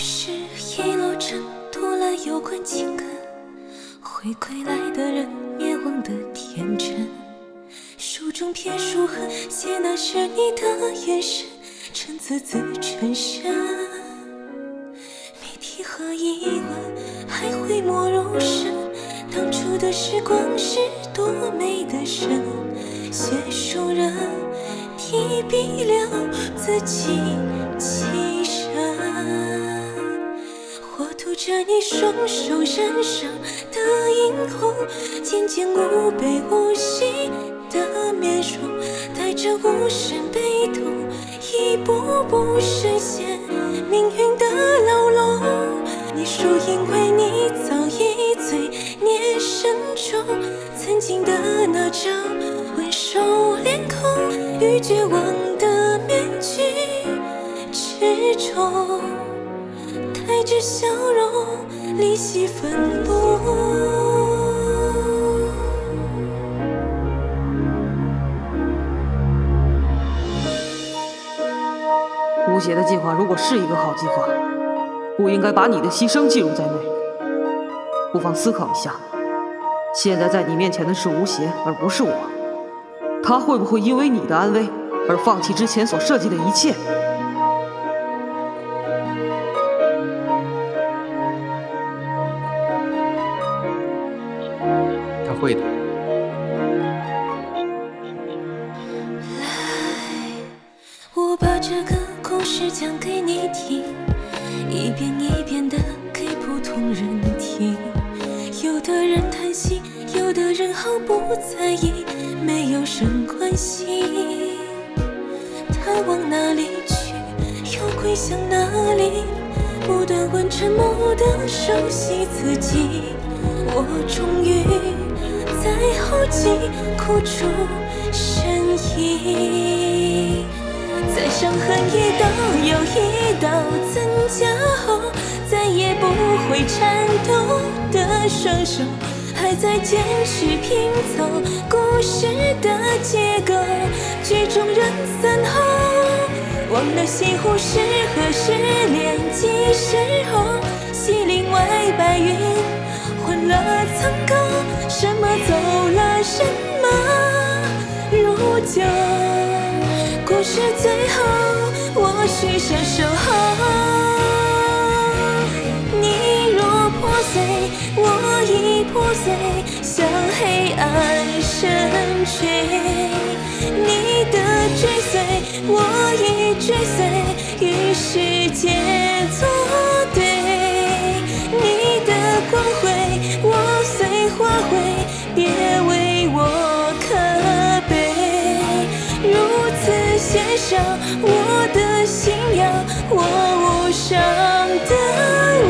故事一路程，读了有关情感，回归来的人，灭亡的天真。书中篇书痕，写那是你的眼神，称字字沉深。谜题和疑问，还会没入神。当初的时光是多美的神，写书人提笔了自己起身。着你双手染上的殷红，渐渐无悲无喜的面容，带着无声悲痛，一步步实现命运的牢笼。你说，因为你早已醉年深重，曾经的那张温柔脸孔，与绝望的面具之中。带着笑容，离析愤怒。吴邪的计划如果是一个好计划，不应该把你的牺牲记录在内。不妨思考一下，现在在你面前的是吴邪，而不是我。他会不会因为你的安危而放弃之前所设计的一切？会的。来，我把这个故事讲给你听，一遍一遍的给普通人听。有的人贪心，有的人毫不在意，没有什关系。他往哪里去，又归向哪里？不断问沉默的熟悉自己，我终于。在后脊哭出声音，在伤痕一道又一道增加后，再也不会颤抖的双手，还在坚持拼凑故事的结构。剧中人散后，忘了西湖是何时，连几时候，西岭外白云混了苍沟。什么走了，什么如旧？故事最后，我许下守候。你若破碎，我已破碎，向黑暗深去。你的追随，我已追随，与世界作我的信仰，我无上的。